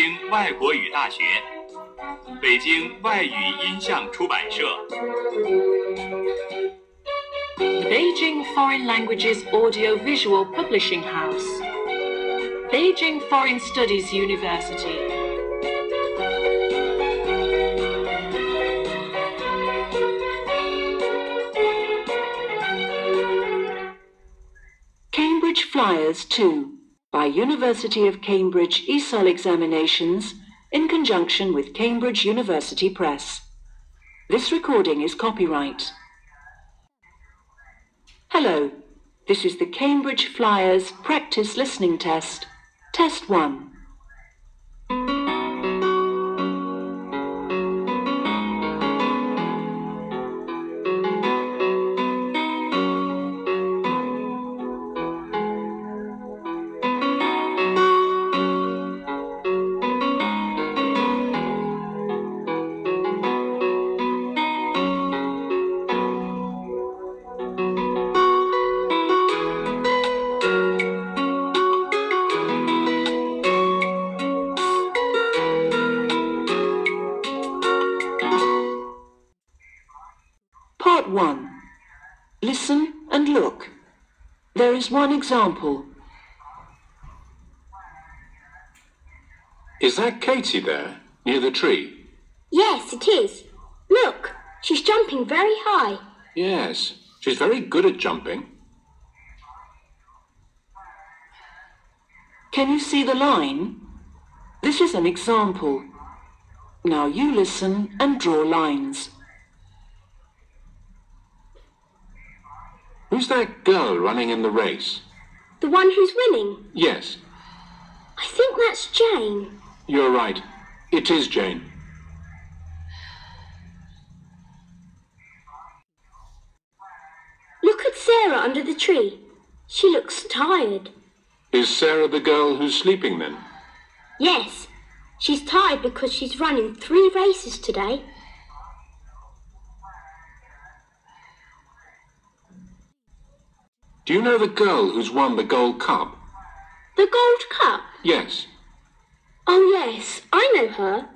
京外国语大学、北京外语音像出版社。 The Beijing Foreign Languages Audiovisual Publishing House. Beijing Foreign Studies University. Cambridge Flyers 2 by University of Cambridge ESOL examinations in conjunction with Cambridge University Press. This recording is copyright. Hello, this is the Cambridge Flyers practice listening test, test 1. Is one example. Is that Katie there, near the tree? Yes, it is. Look, she's jumping very high. Yes, she's very good at jumping. Can you see the line? This is an example. Now you listen and draw lines. Who's that girl running in the race? The one who's winning. Yes, I think that's Jane. you're right. It is Jane. Look at Sarah under the tree. She looks tired. Is Sarah the girl who's sleeping then? Yes, she's tired because she's running three races today. Do you know the girl who's won the Gold Cup? The Gold Cup. Yes. Oh, yes, I know her.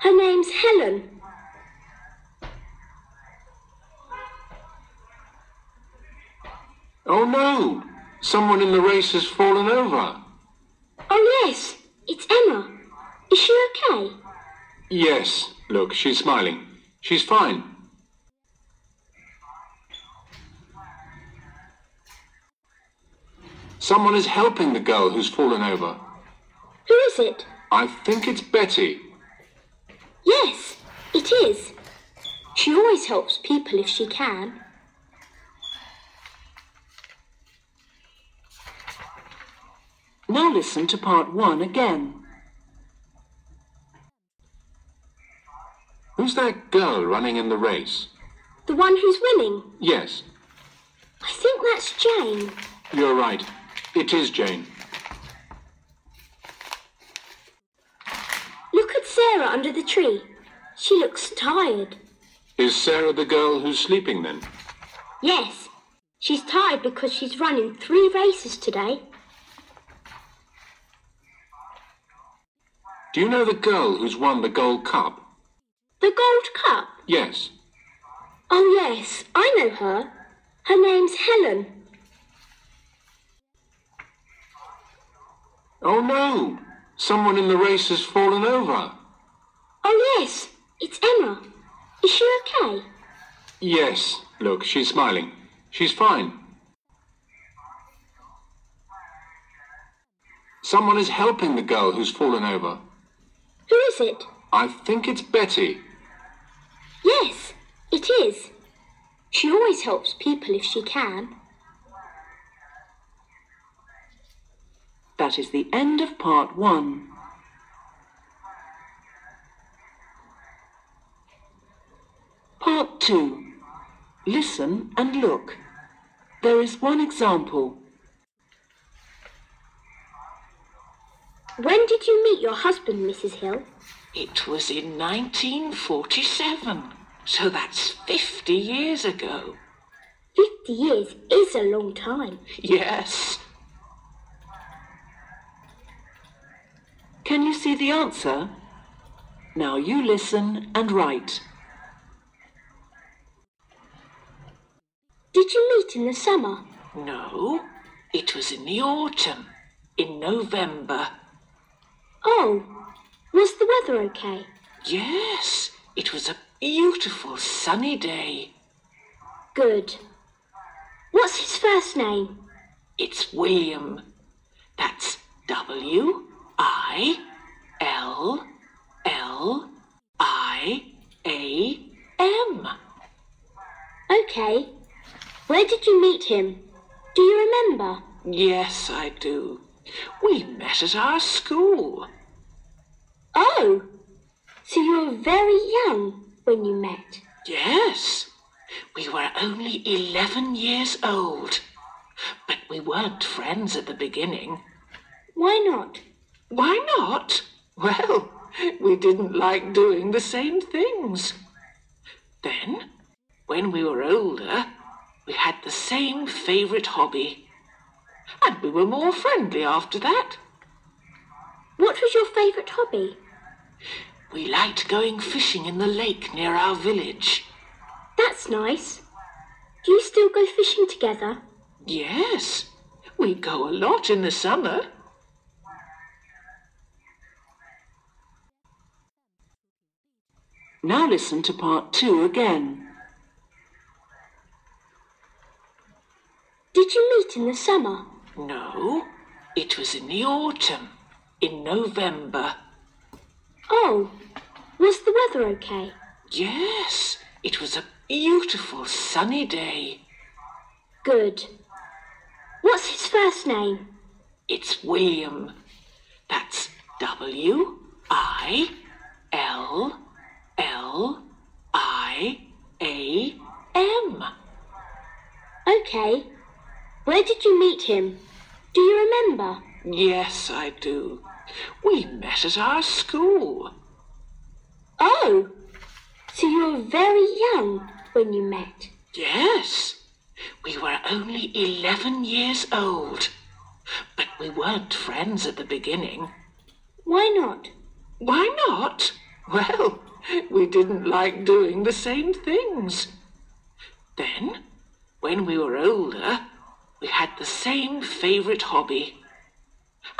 Her name's Helen. Oh no! Someone in the race has fallen over. Oh, yes, it's Emma. Is she okay? Yes, look, she's smiling. She's fine. Someone is helping the girl who's fallen over. Who is it? I think it's Betty. Yes, it is. She always helps people if she can. Now listen to part 1 again. Who's that girl running in the race? The one who's winning. Yes, I think that's Jane. you're right. It is Jane. Look at Sarah under the tree. She looks tired. Is Sarah the girl who's sleeping then? Yes, she's tired because she's running three races today. Do you know the girl who's won the Gold Cup? The Gold Cup. Yes. Oh, yes, I know her. Her name's Helen. Oh no! Someone in the race has fallen over. Oh, yes, it's Emma. Is she okay? Yes, look, she's smiling. She's fine. Someone is helping the girl who's fallen over. Who is it? I think it's Betty. Yes, it is. She always helps people if she can. That is the end of part 1. Part 2. Listen and look. There is one example. When did you meet your husband, Mrs. Hill? It was in 1947, so that's 50 years ago. Fifty years is a long time. Yes, Can you see the answer? Now you listen and write. Did you meet in the summer? No, it was in the autumn, in November. Oh, was the weather okay? Yes, it was a beautiful sunny day. Good. What's his first name? It's William. That's W I L L I A M. Okay. Where did you meet him? Do you remember? Yes, I do. We met at our school. Oh, so you were very young when you met. Yes, we were only 11 years old. But we weren't friends at the beginning. Why not? Why not? Well, we didn't like doing the same things. Then, when we were older, we had the same favourite hobby. And we were more friendly after that. What was your favourite hobby? We liked going fishing in the lake near our village. That's nice. Do you still go fishing together? Yes, we go a lot in the summer. Now listen to part two again. Did you meet in the summer? No, it was in the autumn, in November. Oh, was the weather okay? Yes, it was a beautiful sunny day. Good. What's his first name? It's William. That's W I L L I A M. Okay. Where did you meet him? Do you remember? Yes, I do. We met at our school. Oh, so you were very young when you met. Yes, we were only 11 years old. But we weren't friends at the beginning. Why not? Why not? Well, we didn't like doing the same things. Then, when we were older, we had the same favourite hobby.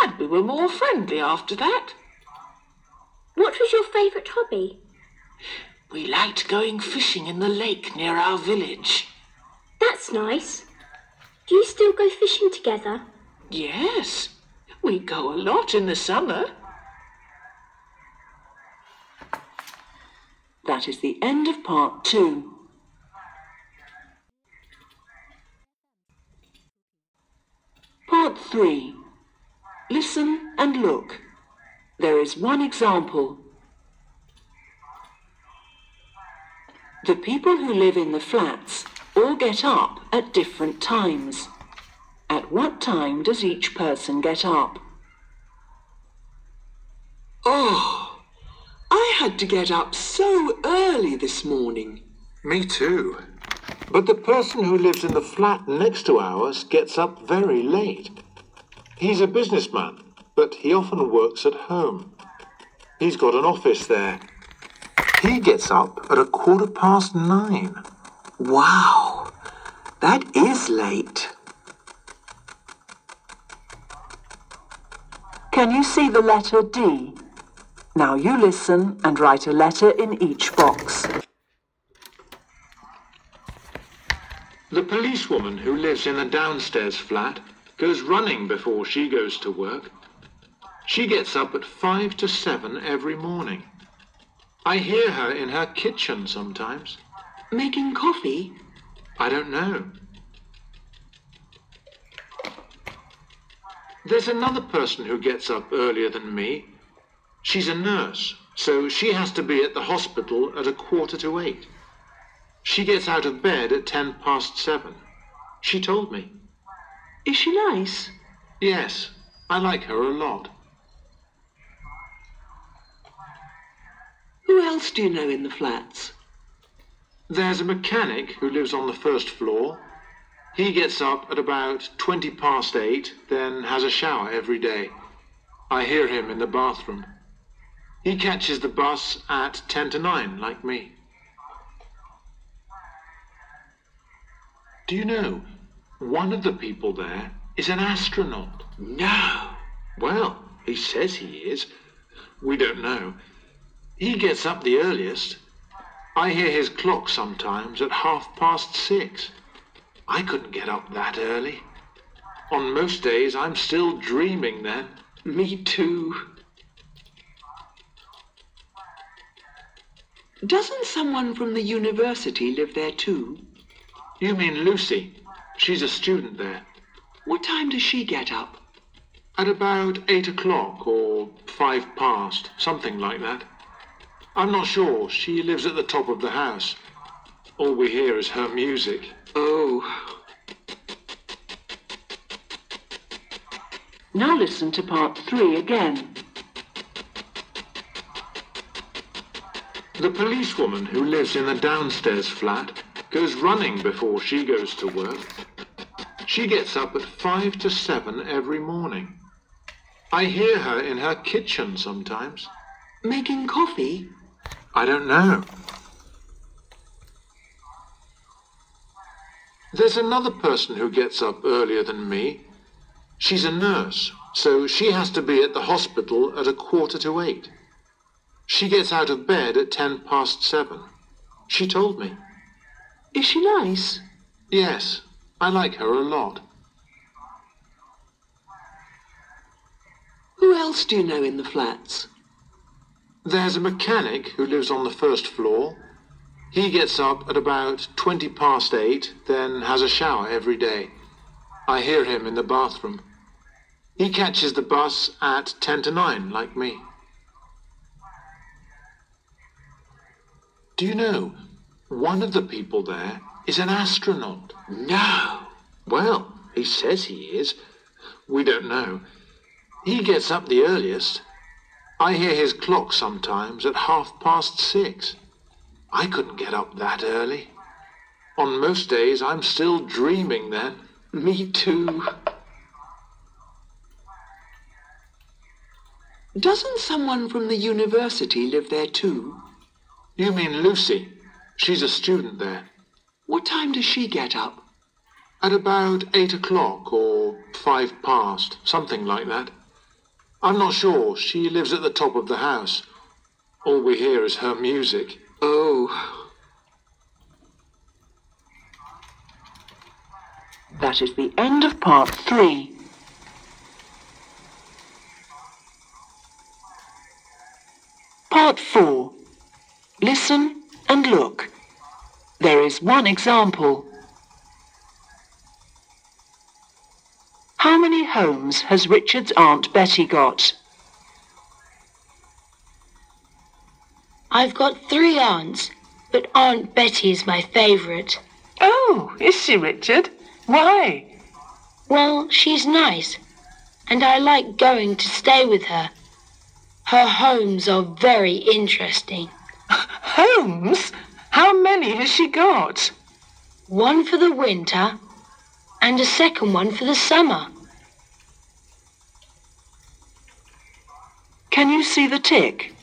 And we were more friendly after that. What was your favourite hobby? We liked going fishing in the lake near our village. That's nice. Do you still go fishing together? Yes, we go a lot in the summer. That is the end of part two. Part three. Listen and look. There is one example. The people who live in the flats all get up at different times. At what time does each person get up? Oh, I had to get up so early this morning. Me too. But the person who lives in the flat next to ours gets up very late. He's a businessman, but he often works at home. He's got an office there. He gets up at a quarter past nine. Wow, that is late. Can you see the letter D? Now you listen and write a letter in each box. The policewoman who lives in the downstairs flat goes running before she goes to work. She gets up at five to seven every morning. I hear her in her kitchen sometimes. Making coffee? I don't know. There's another person who gets up earlier than me. She's a nurse, so she has to be at the hospital at a quarter to eight. She gets out of bed at ten past seven. She told me. Is she nice? Yes, I like her a lot. Who else do you know in the flats? There's a mechanic who lives on the first floor. He gets up at about 20 past eight, then has a shower every day. I hear him in the bathroom. He catches the bus at 10 to 9, like me. Do you know, one of the people there is an astronaut. No. Well, he says he is. We don't know. He gets up the earliest. I hear his clock sometimes at half past six. I couldn't get up that early. On most days, I'm still dreaming then. Me too. Doesn't someone from the university live there too? You mean Lucy? She's a student there. What time does she get up? At about eight o'clock or five past, something like that. I'm not sure. She lives at the top of the house. All we hear is her music. Oh, Now listen to part three again. The policewoman who lives in the downstairs flat goes running before she goes to work. She gets up at five to seven every morning. I hear her in her kitchen sometimes. making coffee? I don't know. There's another person who gets up earlier than me. She's a nurse, so she has to be at the hospital at a quarter to eight. She gets out of bed at ten past seven. She told me. Is she nice? Yes, I like her a lot. Who else do you know in the flats? There's a mechanic who lives on the first floor. He gets up at about twenty past eight, then has a shower every day. I hear him in the bathroom. He catches the bus at ten to nine, like me. Do you know, one of the people there is an astronaut. No. Well, he says he is. We don't know. He gets up the earliest. I hear his clock sometimes at half past six. I couldn't get up that early. On most days, I'm still dreaming then. Me too. Doesn't someone from the university live there too? You mean Lucy? She's a student there. What time does she get up? At about eight o'clock or five past, something like that. I'm not sure. She lives at the top of the house. All we hear is her music. Oh, That is the end of part three. Part four. Listen and look. There is one example. How many homes has Richard's Aunt Betty got? I've got three aunts, but Aunt Betty is my favourite. Oh, is she, Richard? Why? Well, she's nice, and I like going to stay with her. Her homes are very interesting. Homes? How many has she got? One for the winter and a second one for the summer. Can you see the tick?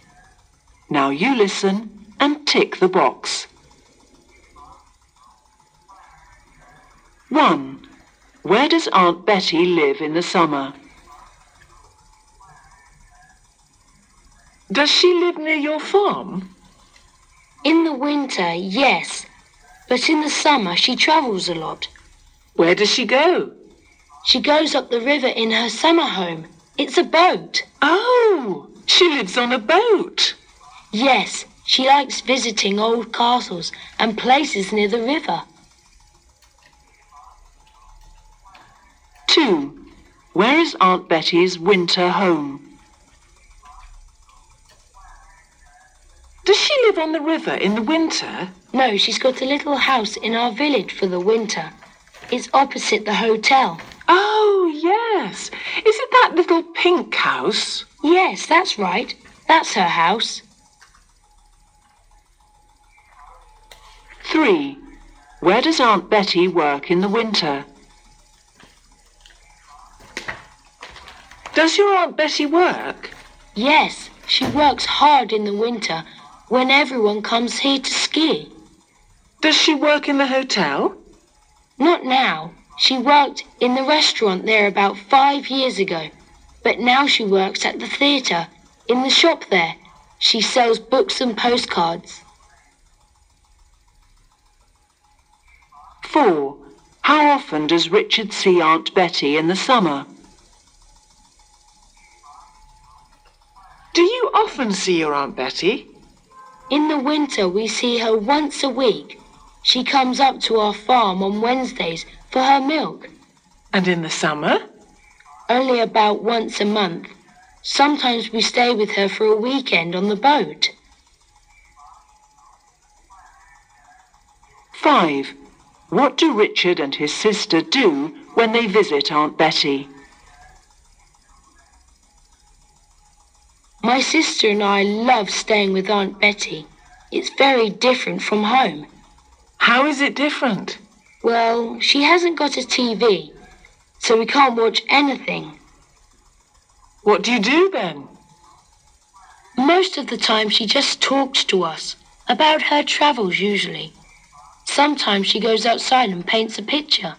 Now you listen and tick the box. 1. Where does Aunt Betty live in the summer? Does she live near your farm? In the winter, yes, but in the summer she travels a lot. Where does she go? She goes up the river in her summer home. It's a boat. Oh, she lives on a boat. Yes, she likes visiting old castles and places near the river. 2. Where is Aunt Betty's winter home? Does she live on the river in the winter? No, she's got a little house in our village for the winter. It's opposite the hotel. Oh, yes. Is it that little pink house? Yes, that's right. That's her house. 3. Where does Aunt Betty work in the winter? Does your Aunt Betty work? Yes, she works hard in the winter when everyone comes here to ski. Does she work in the hotel? Not now. She worked in the restaurant there about five years ago. But now she works at the theatre, in the shop there. She sells books and postcards. 4. How often does Richard see Aunt Betty in the summer? Do you often see your Aunt Betty? In the winter, we see her once a week. She comes up to our farm on Wednesdays for her milk. And in the summer? Only about once a month. Sometimes we stay with her for a weekend on the boat. 5. What do Richard and his sister do when they visit Aunt Betty? My sister and I love staying with Aunt Betty. It's very different from home. How is it different? Well, she hasn't got a TV, so we can't watch anything. What do you do then? Most of the time, she just talks to us about her travels, usually. Sometimes she goes outside and paints a picture.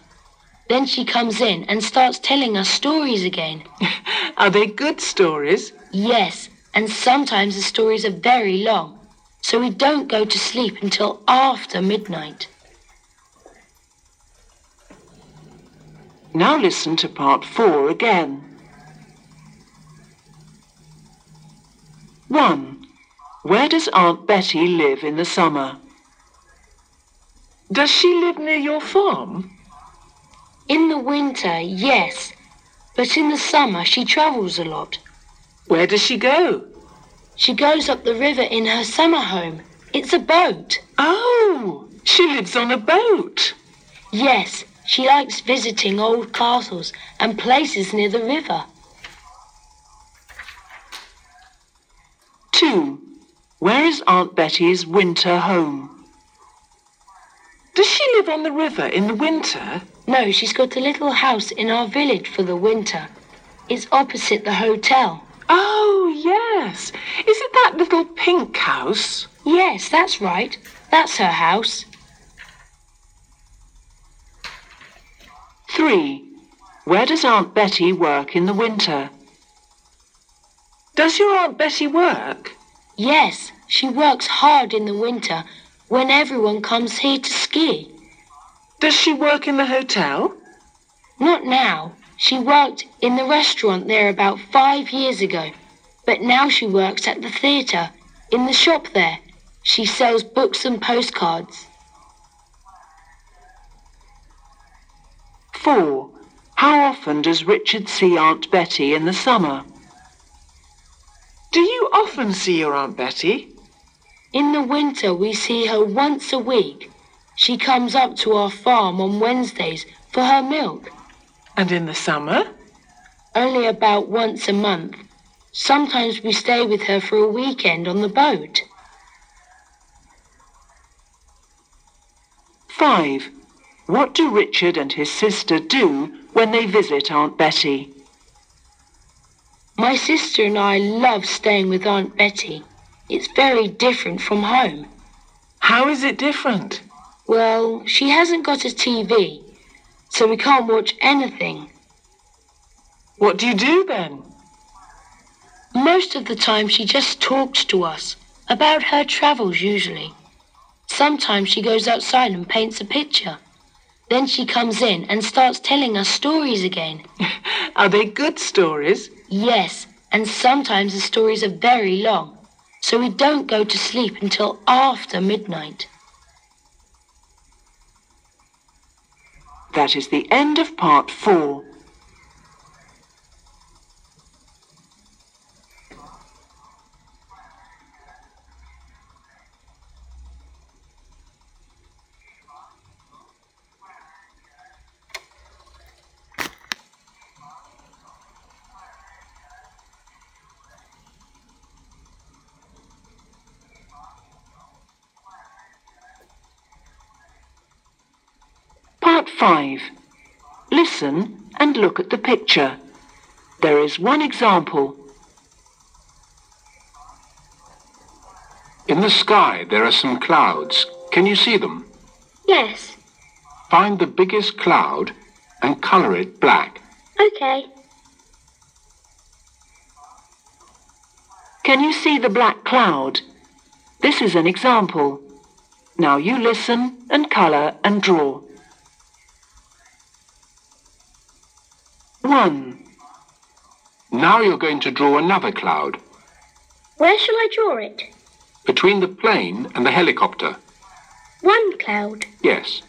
Then she comes in and starts telling us stories again. Are they good stories? Yes, and sometimes the stories are very long, so we don't go to sleep until after midnight. Now listen to part 4 again. 1. Where does Aunt Betty live in the summer? Does she live near your farm? In the winter, yes, but in the summer she travels a lot. Where does she go? She goes up the river in her summer home. It's a boat. Oh, she lives on a boat. Yes, she likes visiting old castles and places near the river. 2. Where is Aunt Betty's winter home? Does she live on the river in the winter? No, she's got a little house in our village for the winter. It's opposite the hotel. Oh, yes. Is it that little pink house? Yes, that's right. That's her house. 3. Where does Aunt Betty work in the winter? Does your Aunt Betty work? Yes, she works hard in the winter when everyone comes here to ski. Does she work in the hotel? Not now. She worked in the restaurant there about five years ago. But now she works at the theatre, in the shop there. She sells books and postcards. 4. How often does Richard see Aunt Betty in the summer? Do you often see your Aunt Betty? In the winter, we see her once a week. She comes up to our farm on Wednesdays for her milk. And in the summer? Only about once a month. Sometimes we stay with her for a weekend on the boat. 5. What do Richard and his sister do when they visit Aunt Betty? My sister and I love staying with Aunt Betty. It's very different from home. How is it different? Well, she hasn't got a TV, so we can't watch anything. What do you do then? Most of the time, she just talks to us about her travels, usually. Sometimes she goes outside and paints a picture. Then she comes in and starts telling us stories again. Are they good stories? Yes, and sometimes the stories are very long, so we don't go to sleep until after midnight. That is the end of part 4. Part 5. Listen and look at the picture. There is one example. In the sky, there are some clouds. Can you see them? Yes. Find the biggest cloud and colour it black. Okay. Can you see the black cloud? This is an example. Now you listen and colour and draw. 1. Now you're going to draw another cloud Where shall I draw it? between the plane and the helicopter. One cloud. Yes.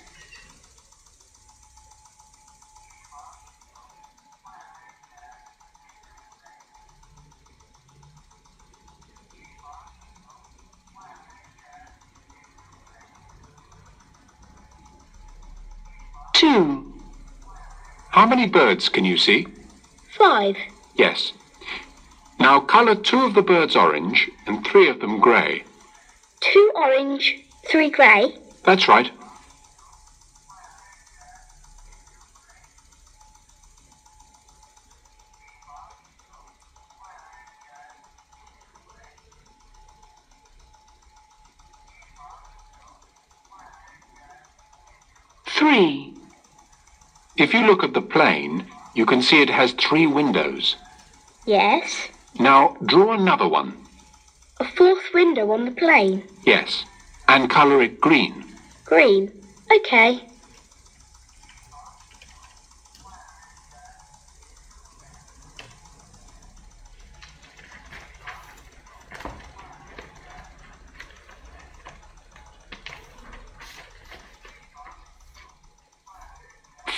Two. How many birds can you see? Five. Yes. Now colour two of the birds orange and three of them grey. Two orange, three grey. That's right. Three. If you look at the plane, you can see it has three windows. Yes. Now draw another one. A fourth window on the plane. Yes. And colour it green. Green. Okay.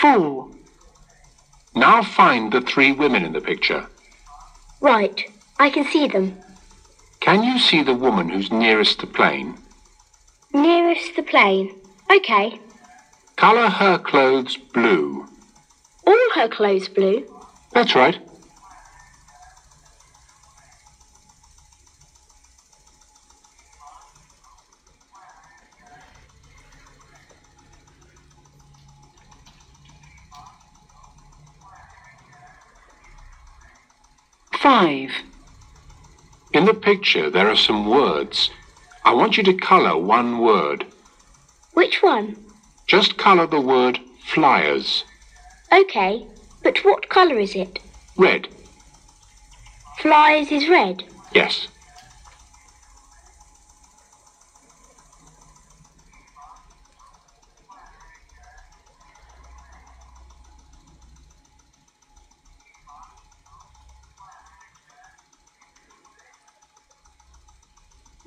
Four. Now find the three women in the picture. Right. I can see them. Can you see the woman who's nearest the plane? Nearest the plane. Okay. Colour her clothes blue. All her clothes blue. That's right. Five. In the picture, there are some words. I want you to colour one word. Which one? Just colour the word flyers. Okay. But what colour is it? Red. Flies is red. Yes.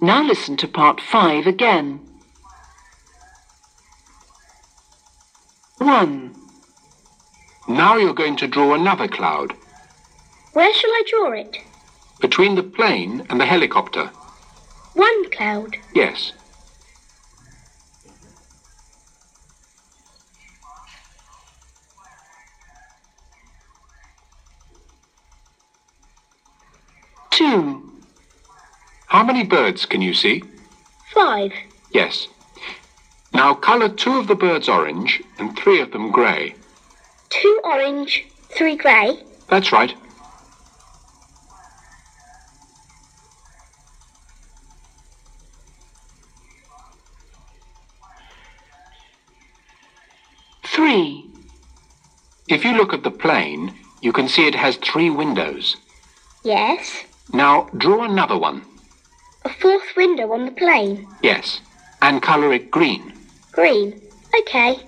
Now listen to part five again. One. Now you're going to draw another cloud Where shall I draw it? between the plane and the helicopter. One cloud. Yes. Two. How many birds can you see? Five. Yes. Now colour two of the birds orange and three of them grey. Two orange, three grey. That's right. Three. If you look at the plane, you can see it has three windows. Yes. Now draw another one. Window on the plane. Yes. And colour it green. Green. Okay.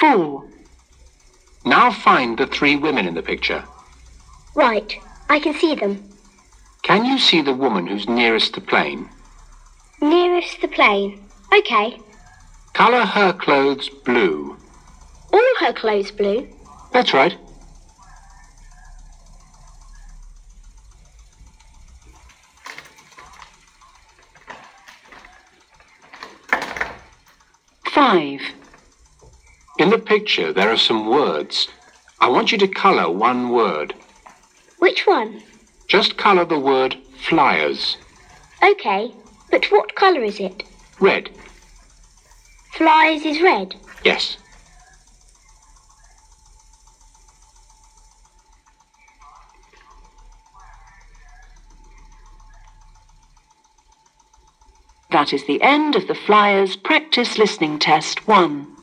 Four. Now find the three women in the picture. Right. I can see them. Can you see the woman who's nearest the plane? Nearest the plane. Okay. Colour her clothes blue. All her clothes blue. That's right. Five. In the picture, there are some words. I want you to colour one word. Which one? Just colour the word flyers. Okay. But what colour is it? Red. Flies is red. Yes. That is the end of the Flyers Practice Listening Test 1.